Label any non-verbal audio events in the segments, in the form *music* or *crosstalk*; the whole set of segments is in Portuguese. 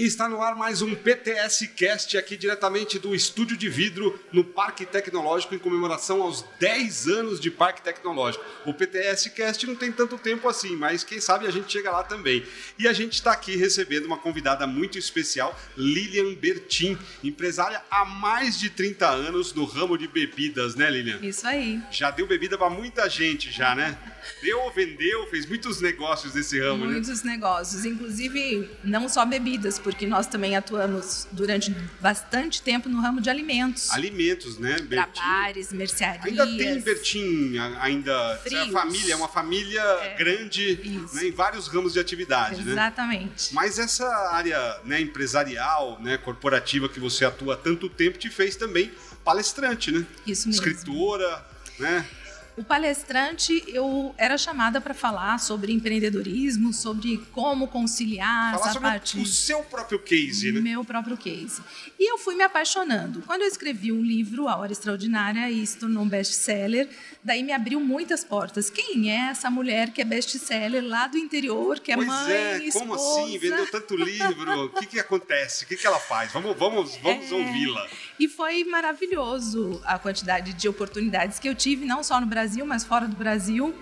E está no ar mais um PTS Cast aqui diretamente do Estúdio de Vidro no Parque Tecnológico em comemoração aos 10 anos de Parque Tecnológico. O PTS Cast não tem tanto tempo assim, mas quem sabe a gente chega lá também. E a gente está aqui recebendo uma convidada muito especial, Lilian Bertin, empresária há mais de 30 anos no ramo de bebidas, né, Lilian? Isso aí. Já deu bebida para muita gente já, né? Deu, vendeu, fez muitos negócios nesse ramo, né? Muitos né? negócios, inclusive não só bebidas, porque nós também atuamos durante bastante tempo no ramo de alimentos. Alimentos, né? Para bares, mercearias. Ainda tem Bertim, ainda é a família, é uma família é, grande né, em vários ramos de atividade, né? Exatamente. Né? Mas essa área né, empresarial, né, corporativa que você atua há tanto tempo te fez também palestrante, né? Isso mesmo. Escritora, né? O palestrante, eu era chamada para falar sobre empreendedorismo, sobre como conciliar falar essa parte. O seu próprio case, né? Meu próprio case. E eu fui me apaixonando. Quando eu escrevi um livro, A Hora Extraordinária, e se tornou um best-seller, daí me abriu muitas portas. Quem é essa mulher que é best-seller lá do interior, que é pois mãe, é, esposa? como assim? Vendeu tanto livro? O *laughs* que, que acontece? O que, que ela faz? Vamos, vamos, vamos é... ouvi-la. E foi maravilhoso a quantidade de oportunidades que eu tive, não só no Brasil, mas fora do Brasil,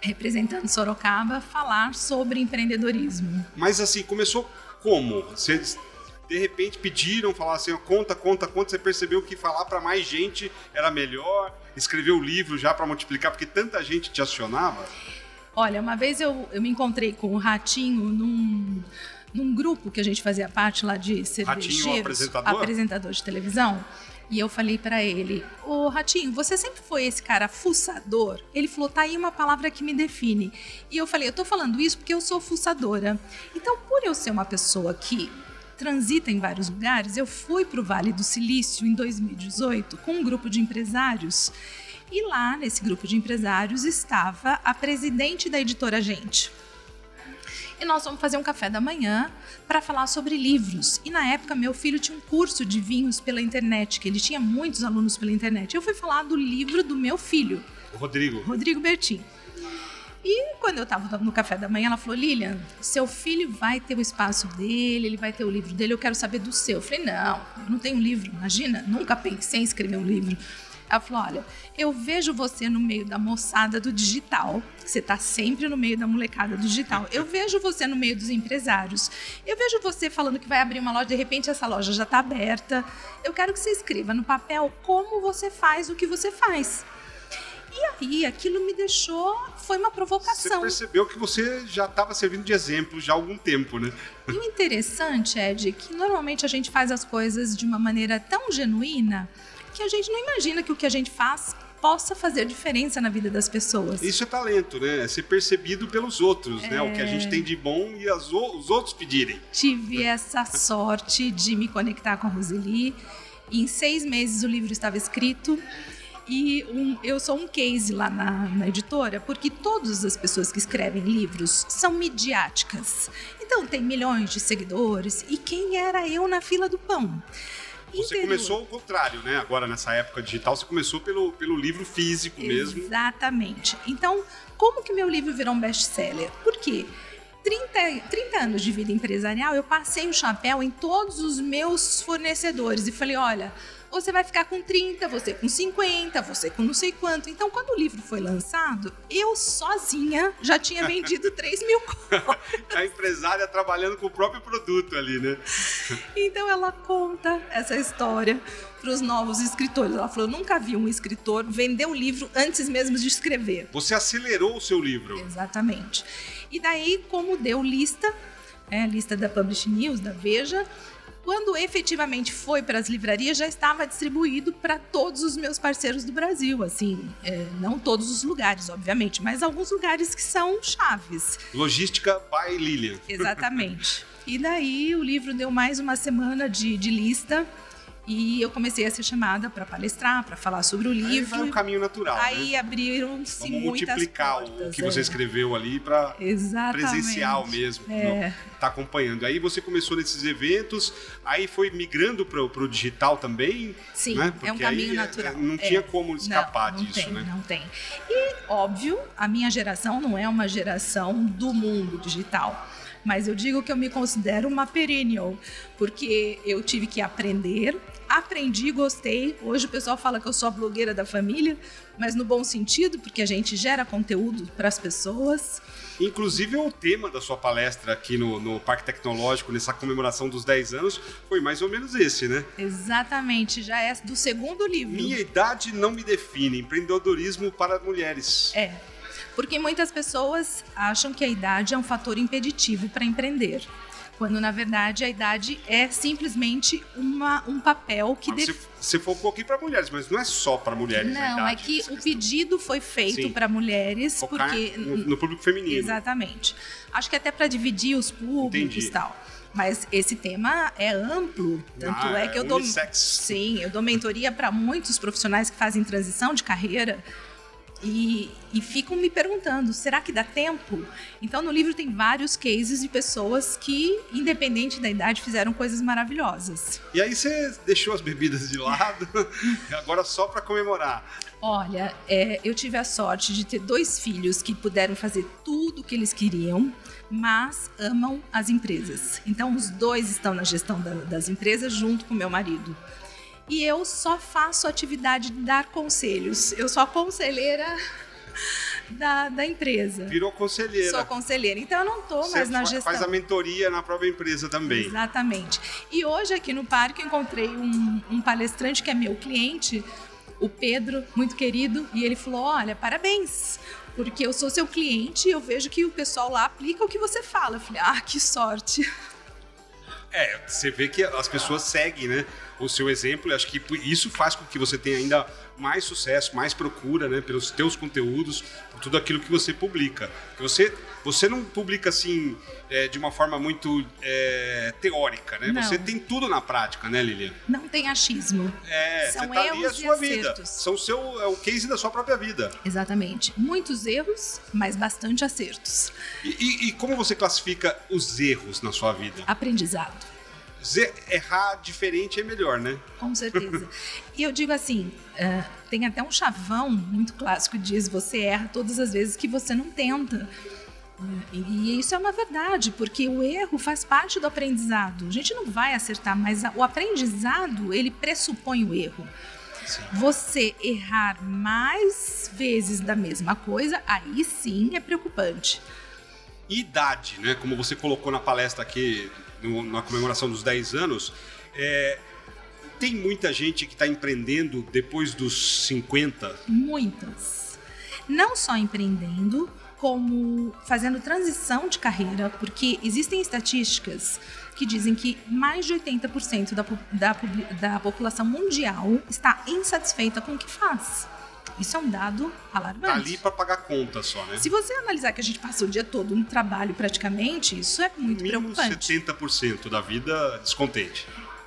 representando Sorocaba, falar sobre empreendedorismo. Mas assim, começou como? Vocês de repente pediram, falaram assim, conta, conta, conta, você percebeu que falar para mais gente era melhor, escreveu o livro já para multiplicar, porque tanta gente te acionava? Olha, uma vez eu, eu me encontrei com o Ratinho num, num grupo que a gente fazia parte lá de cervejeiros, Ratinho, apresentador? apresentador de televisão. E eu falei para ele: Ô Ratinho, você sempre foi esse cara fuçador? Ele falou: tá aí uma palavra que me define. E eu falei: eu tô falando isso porque eu sou fuçadora. Então, por eu ser uma pessoa que transita em vários lugares, eu fui para o Vale do Silício em 2018 com um grupo de empresários. E lá, nesse grupo de empresários, estava a presidente da editora Gente, e nós vamos fazer um café da manhã para falar sobre livros. E na época, meu filho tinha um curso de vinhos pela internet, que ele tinha muitos alunos pela internet. Eu fui falar do livro do meu filho. O Rodrigo. Rodrigo Bertin. E quando eu estava no café da manhã, ela falou: Lilian, seu filho vai ter o espaço dele, ele vai ter o livro dele, eu quero saber do seu. Eu falei: não, eu não tenho livro, imagina, nunca pensei em escrever um livro. Ela falou: olha, eu vejo você no meio da moçada do digital. Você está sempre no meio da molecada do digital. Eu vejo você no meio dos empresários. Eu vejo você falando que vai abrir uma loja, de repente essa loja já está aberta. Eu quero que você escreva no papel como você faz o que você faz. E aí, aquilo me deixou. Foi uma provocação. Você percebeu que você já estava servindo de exemplo já há algum tempo, né? E o interessante, Ed, é que normalmente a gente faz as coisas de uma maneira tão genuína que a gente não imagina que o que a gente faz possa fazer diferença na vida das pessoas. Isso é talento, né? É ser percebido pelos outros, é... né? O que a gente tem de bom e as, os outros pedirem. Tive essa sorte de me conectar com a Roseli. Em seis meses o livro estava escrito. E um, eu sou um case lá na, na, editora, porque todas as pessoas que escrevem livros são midiáticas. Então tem milhões de seguidores. E quem era eu na fila do pão? Você começou o contrário, né? Agora, nessa época digital, você começou pelo, pelo livro físico mesmo. Exatamente. Então, como que meu livro virou um best-seller? Por quê? 30, 30 anos de vida empresarial, eu passei o chapéu em todos os meus fornecedores e falei: olha, você vai ficar com 30, você com 50, você com não sei quanto. Então, quando o livro foi lançado, eu sozinha já tinha vendido *laughs* 3 mil cópias. A empresária trabalhando com o próprio produto ali, né? Então, ela conta essa história para os novos escritores. Ela falou: eu nunca vi um escritor vender um livro antes mesmo de escrever. Você acelerou o seu livro. Exatamente. E daí, como deu lista, é, lista da Publish News, da Veja, quando efetivamente foi para as livrarias, já estava distribuído para todos os meus parceiros do Brasil. Assim, é, não todos os lugares, obviamente, mas alguns lugares que são chaves. Logística by Lilian. Exatamente. E daí o livro deu mais uma semana de, de lista e eu comecei a ser chamada para palestrar, para falar sobre o livro. Aí vai um caminho natural. Aí né? abriram-se muitas multiplicar portas, o que é. você escreveu ali para presencial mesmo. É. Tá acompanhando. Aí você começou nesses eventos, aí foi migrando para o digital também. Sim, né? é um caminho aí, natural. Não é. tinha como escapar não, não disso, tem, né? Não tem. E óbvio, a minha geração não é uma geração do mundo digital mas eu digo que eu me considero uma perennial, porque eu tive que aprender, aprendi, gostei. Hoje o pessoal fala que eu sou a blogueira da família, mas no bom sentido, porque a gente gera conteúdo para as pessoas. Inclusive, o tema da sua palestra aqui no, no, Parque Tecnológico, nessa comemoração dos 10 anos, foi mais ou menos esse, né? Exatamente, já é do segundo livro. Minha idade não me define, empreendedorismo para mulheres. É, porque muitas pessoas acham que a idade é um fator impeditivo para empreender quando na verdade a idade é simplesmente uma, um papel que def... você, focou aqui para mulheres, mas não é só para mulheres. Não, é que o pedido foi feito para mulheres Focar porque no, no, público feminino. Exatamente. Acho que até para dividir os públicos e tal. Mas esse tema é amplo, tanto ah, é que eu dou sim, eu dou mentoria para muitos profissionais que fazem transição de carreira e, e, ficam me perguntando: será que dá tempo? Então, no livro tem vários cases de pessoas que, independente da idade, fizeram coisas maravilhosas. E aí você deixou as bebidas de lado, *laughs* agora só para comemorar. Olha, é, eu tive a sorte de ter dois filhos que puderam fazer tudo o que eles queriam, mas amam as empresas. Então, os dois estão na gestão da, das empresas junto com meu marido e eu só faço atividade de dar conselhos. Eu sou a conselheira da, da empresa. Virou conselheira. Sou conselheira. Então eu não estou mais na gestão. Faz a mentoria na própria empresa também. Exatamente. E hoje aqui no parque eu encontrei um, um palestrante que é meu cliente, o Pedro, muito querido, e ele falou: Olha, parabéns, porque eu sou seu cliente e eu vejo que o pessoal lá aplica o que você fala. Eu falei: Ah, que sorte. É, você vê que as pessoas seguem, né? O seu exemplo, acho que isso faz com que você tenha ainda mais sucesso, mais procura, né? Pelos teus conteúdos, por tudo aquilo que você publica. Você, você não publica assim é, de uma forma muito é, teórica, né? Não. Você tem tudo na prática, né, Lilian? Não tem achismo. É, São você tá erros ali a sua vida. São o seu, é o case da sua própria vida. Exatamente. Muitos erros, mas bastante acertos. E, e, e como você classifica os erros na sua vida? Aprendizado errar diferente é melhor, né? Com certeza. e eu digo assim, uh, tem até um chavão muito clássico que diz: você erra todas as vezes que você não tenta. E isso é uma verdade, porque o erro faz parte do aprendizado. A gente não vai acertar, mas o aprendizado ele pressupõe o erro. Sim. Você errar mais vezes da mesma coisa, aí sim é preocupante. Idade, né? Como você colocou na palestra aqui no, na comemoração dos 10 anos, é, tem muita gente que está empreendendo depois dos 50? Muitas. Não só empreendendo, como fazendo transição de carreira, porque existem estatísticas que dizem que mais de 80% da, da, da população mundial está insatisfeita com o que faz. Isso é um dado alarmante. Tá ali para pagar conta só, né? Se você analisar que a gente passa o dia todo no trabalho praticamente, isso é muito Mínimo preocupante. 70% da vida descontente.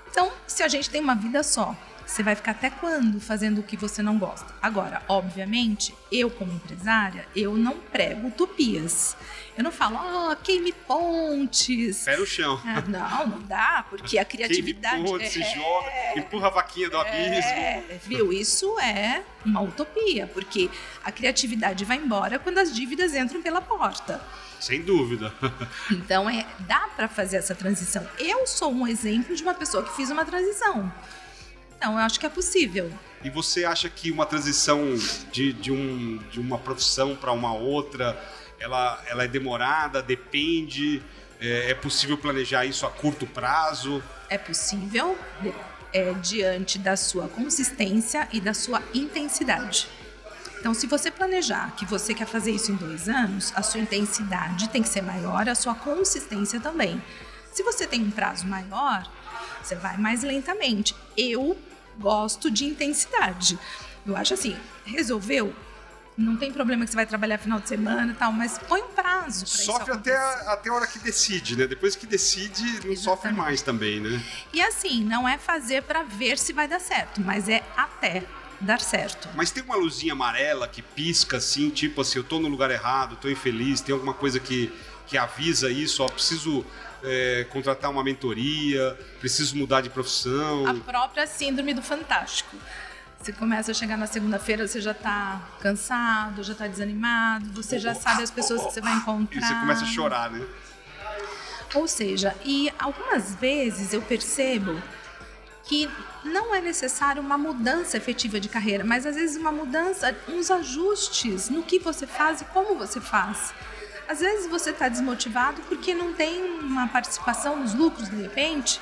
Então, se a gente tem uma vida só, você vai ficar até quando fazendo o que você não gosta? Agora, obviamente, eu como empresária, eu não prego utopias. Eu não falo, ó, oh, queime pontes. Pé no chão. É, não, não dá, porque a *laughs* criatividade... Queime pontes, é, se joga, empurra a vaquinha do é, abismo. Viu? Isso é uma utopia, porque a criatividade vai embora quando as dívidas entram pela porta. Sem dúvida. *laughs* então, é, dá para fazer essa transição. Eu sou um exemplo de uma pessoa que fiz uma transição. Então, eu acho que é possível. E você acha que uma transição de, de, um, de uma profissão para uma outra, ela, ela é demorada, depende? É, é, possível planejar isso a curto prazo? É possível, é, diante da sua consistência e da sua intensidade. Então, se você planejar que você quer fazer isso em dois anos, a sua intensidade tem que ser maior, a sua consistência também. Se você tem um prazo maior, você vai mais lentamente. Eu gosto de intensidade. Eu acho assim, resolveu? Não tem problema que você vai trabalhar final de semana e tal, mas põe um prazo. Sofre até a, até a hora que decide, né? Depois que decide, não Exatamente. sofre mais também, né? E assim, não é fazer para ver se vai dar certo, mas é até dar certo. Mas tem uma luzinha amarela que pisca assim, tipo assim, eu tô no lugar errado, tô infeliz, tem alguma coisa que, que avisa isso, ó, preciso é, contratar uma mentoria, preciso mudar de profissão. A própria síndrome do fantástico. Você começa a chegar na segunda-feira, você já está cansado, já está desanimado, você já sabe as pessoas que você vai encontrar. *laughs* E você começa a chorar, né? Ou seja, e algumas vezes eu percebo que não é necessário uma mudança efetiva de carreira, mas às vezes uma mudança, uns ajustes no que você faz e como você faz. Às vezes você está desmotivado porque não tem uma participação nos lucros de repente,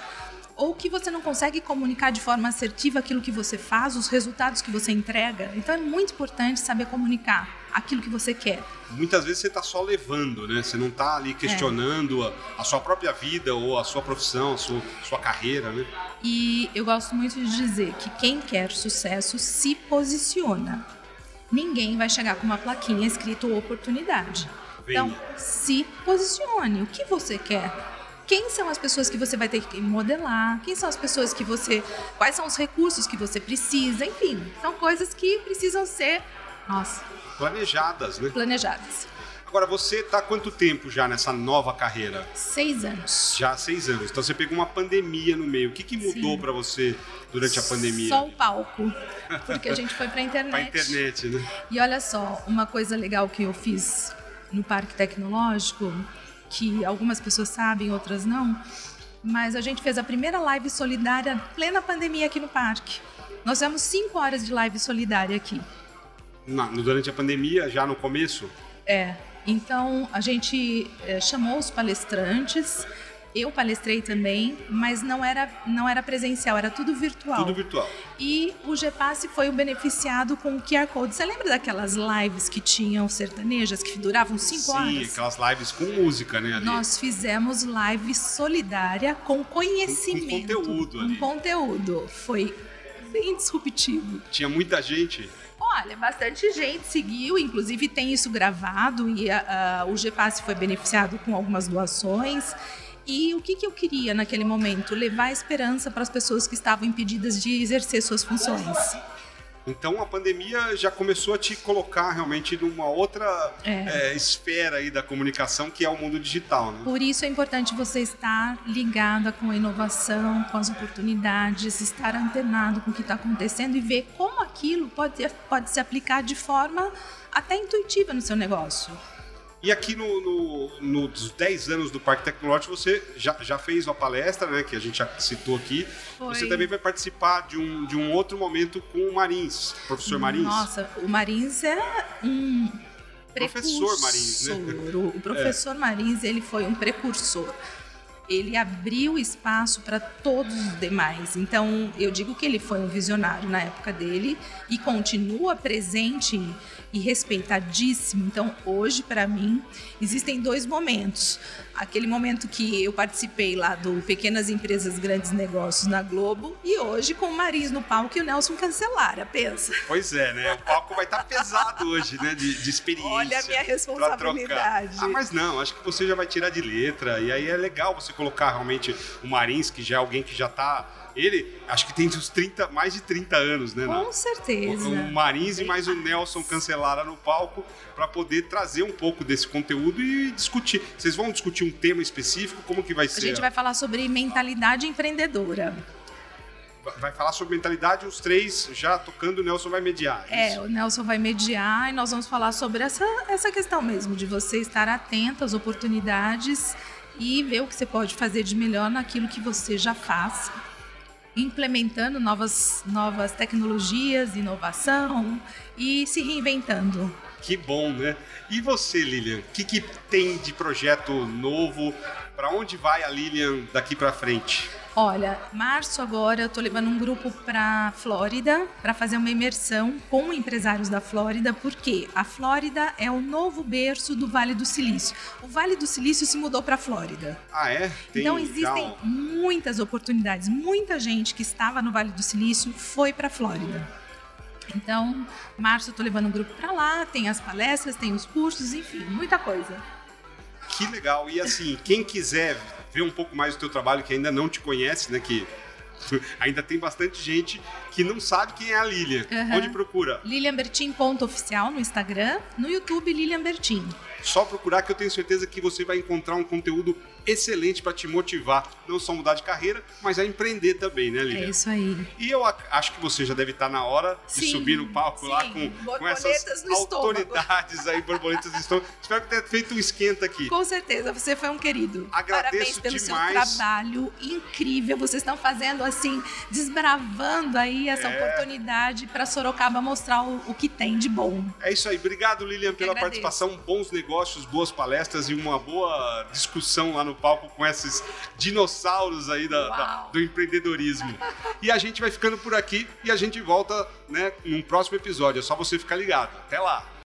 ou que você não consegue comunicar de forma assertiva aquilo que você faz, os resultados que você entrega. Então é muito importante saber comunicar aquilo que você quer. Muitas vezes você está só levando, né? Você não está ali questionando é. a, a, sua própria vida ou a sua profissão, a sua, sua carreira, né? E eu gosto muito de dizer que quem quer sucesso se posiciona. Ninguém vai chegar com uma plaquinha escrito oportunidade. Então, se posicione. O que você quer? quem são as pessoas que você vai ter que modelar, quem são as pessoas que você. quais são os recursos que você precisa, enfim, são coisas que precisam ser. Nossa. Planejadas, né? Planejadas. Agora, você está quanto tempo já nessa nova carreira? Seis anos. Já seis anos. Então você pegou uma pandemia no meio. O que, que mudou para você durante a pandemia? Só o palco. Porque a gente foi para *laughs* a internet. para internet, né? E olha só, uma coisa legal que eu fiz no Parque Tecnológico que algumas pessoas sabem, outras não. Mas a gente fez a primeira live solidária plena pandemia aqui no parque. Nós temos cinco horas de live solidária aqui. Na, durante a pandemia, já no começo? É. Então a gente é, chamou os palestrantes, eu palestrei também, mas não era, não era presencial, era tudo virtual. Tudo virtual. E o GPasse foi o beneficiado com o QR Code. Você lembra daquelas lives que tinham sertanejas, que duravam cinco horas? Sim, aquelas lives com música, né? Ali. Nós fizemos live solidária com conhecimento. Com, com conteúdo ali. Com conteúdo. Foi bem disruptivo. Tinha muita gente? Olha, bastante gente seguiu, inclusive tem isso gravado e a, a, o GPasse foi beneficiado com algumas doações. E o que, que eu queria naquele momento? Levar esperança para as pessoas que estavam impedidas de exercer suas funções. Então a pandemia já começou a te colocar realmente numa outra é. É, esfera aí da comunicação que é o mundo digital. Né? Por isso é importante você estar ligada com a inovação, com as oportunidades, estar antenado com o que está acontecendo e ver como aquilo pode, pode se aplicar de forma até intuitiva no seu negócio. E aqui no, no, nos 10 anos do Parque Tecnológico, você já, já fez uma palestra, né, que a gente já citou aqui. Foi. Você também vai participar de um, de um outro momento com o Marins, professor Marins. Nossa, o Marins é um professor Marins, né? O *laughs* professor é. Marins, ele foi um precursor ele abriu espaço para todos os demais. Então, eu digo que ele foi um visionário na época dele e continua presente e respeitadíssimo. Então, hoje, para mim, existem dois momentos. Aquele momento que eu participei lá do Pequenas Empresas Grandes Negócios na Globo e hoje com o Marins no palco e o Nelson Cancelara, pensa. Pois é, né? O palco vai estar tá pesado hoje, né? De, de experiência. Olha a minha responsabilidade. Ah, mas não, acho que você já vai tirar de letra e aí é legal você colocar realmente o Marins, que já é alguém que já está ele, acho que tem uns 30, mais de 30 anos, né? Com certeza. O, o Marins e mais o Nelson Cancelara no palco para poder trazer um pouco desse conteúdo e discutir. Vocês vão discutir um tema específico? Como que vai ser? A gente vai falar sobre mentalidade empreendedora vai falar sobre mentalidade, os três já tocando, o Nelson vai mediar. É, é o Nelson vai mediar e nós vamos falar sobre essa, essa questão mesmo, de você estar atento às oportunidades e ver o que você pode fazer de melhor naquilo que você já faz implementando novas, novas tecnologias, inovação e se reinventando. Que bom, né? E você, Lilian? O que, que tem de projeto novo? Para onde vai a Lilian daqui para frente? Olha, março agora eu tô levando um grupo para Flórida para fazer uma imersão com empresários da Flórida, porque a Flórida é o novo berço do Vale do Silício. O Vale do Silício se mudou para Flórida. Ah, é? Tem, então existem muitas oportunidades. Muita gente que estava no Vale do Silício foi para Flórida. Então, março eu tô levando um grupo para lá, tem as palestras, tem os cursos, enfim, muita coisa. Que legal. E assim, quem quiser ver um pouco mais do teu trabalho, que ainda não te conhece, né? Que *laughs* ainda tem bastante gente que não sabe quem é a Lilian. Uhum. Onde procura? Lilianbertin.oficial no Instagram, no YouTube Lilian Bertin. Só procurar que eu tenho certeza que você vai encontrar um conteúdo excelente para te motivar, não só mudar de carreira, mas a empreender também, né, Lilian? É isso aí. E eu ac- acho que você já deve estar na hora de Sim, subir no palco lá sim. com, com Borboletas essas no estômago. autoridades aí, borboletas no estômago. Espero que tenha feito um esquenta aqui. Com certeza, você foi um querido. Agradeço Parabéns pelo demais. seu trabalho incrível. Vocês estão fazendo assim, desbravando aí essa É. oportunidade para Sorocaba mostrar o, o que tem de bom. É isso aí. Obrigado, Lilian, pela participação. Bons negócios, boas palestras e uma boa discussão lá no palco com esses dinossauros aí da- da- do empreendedorismo. E a gente vai ficando por aqui e a gente volta né, num próximo episódio. É só você ficar ligado. Até lá!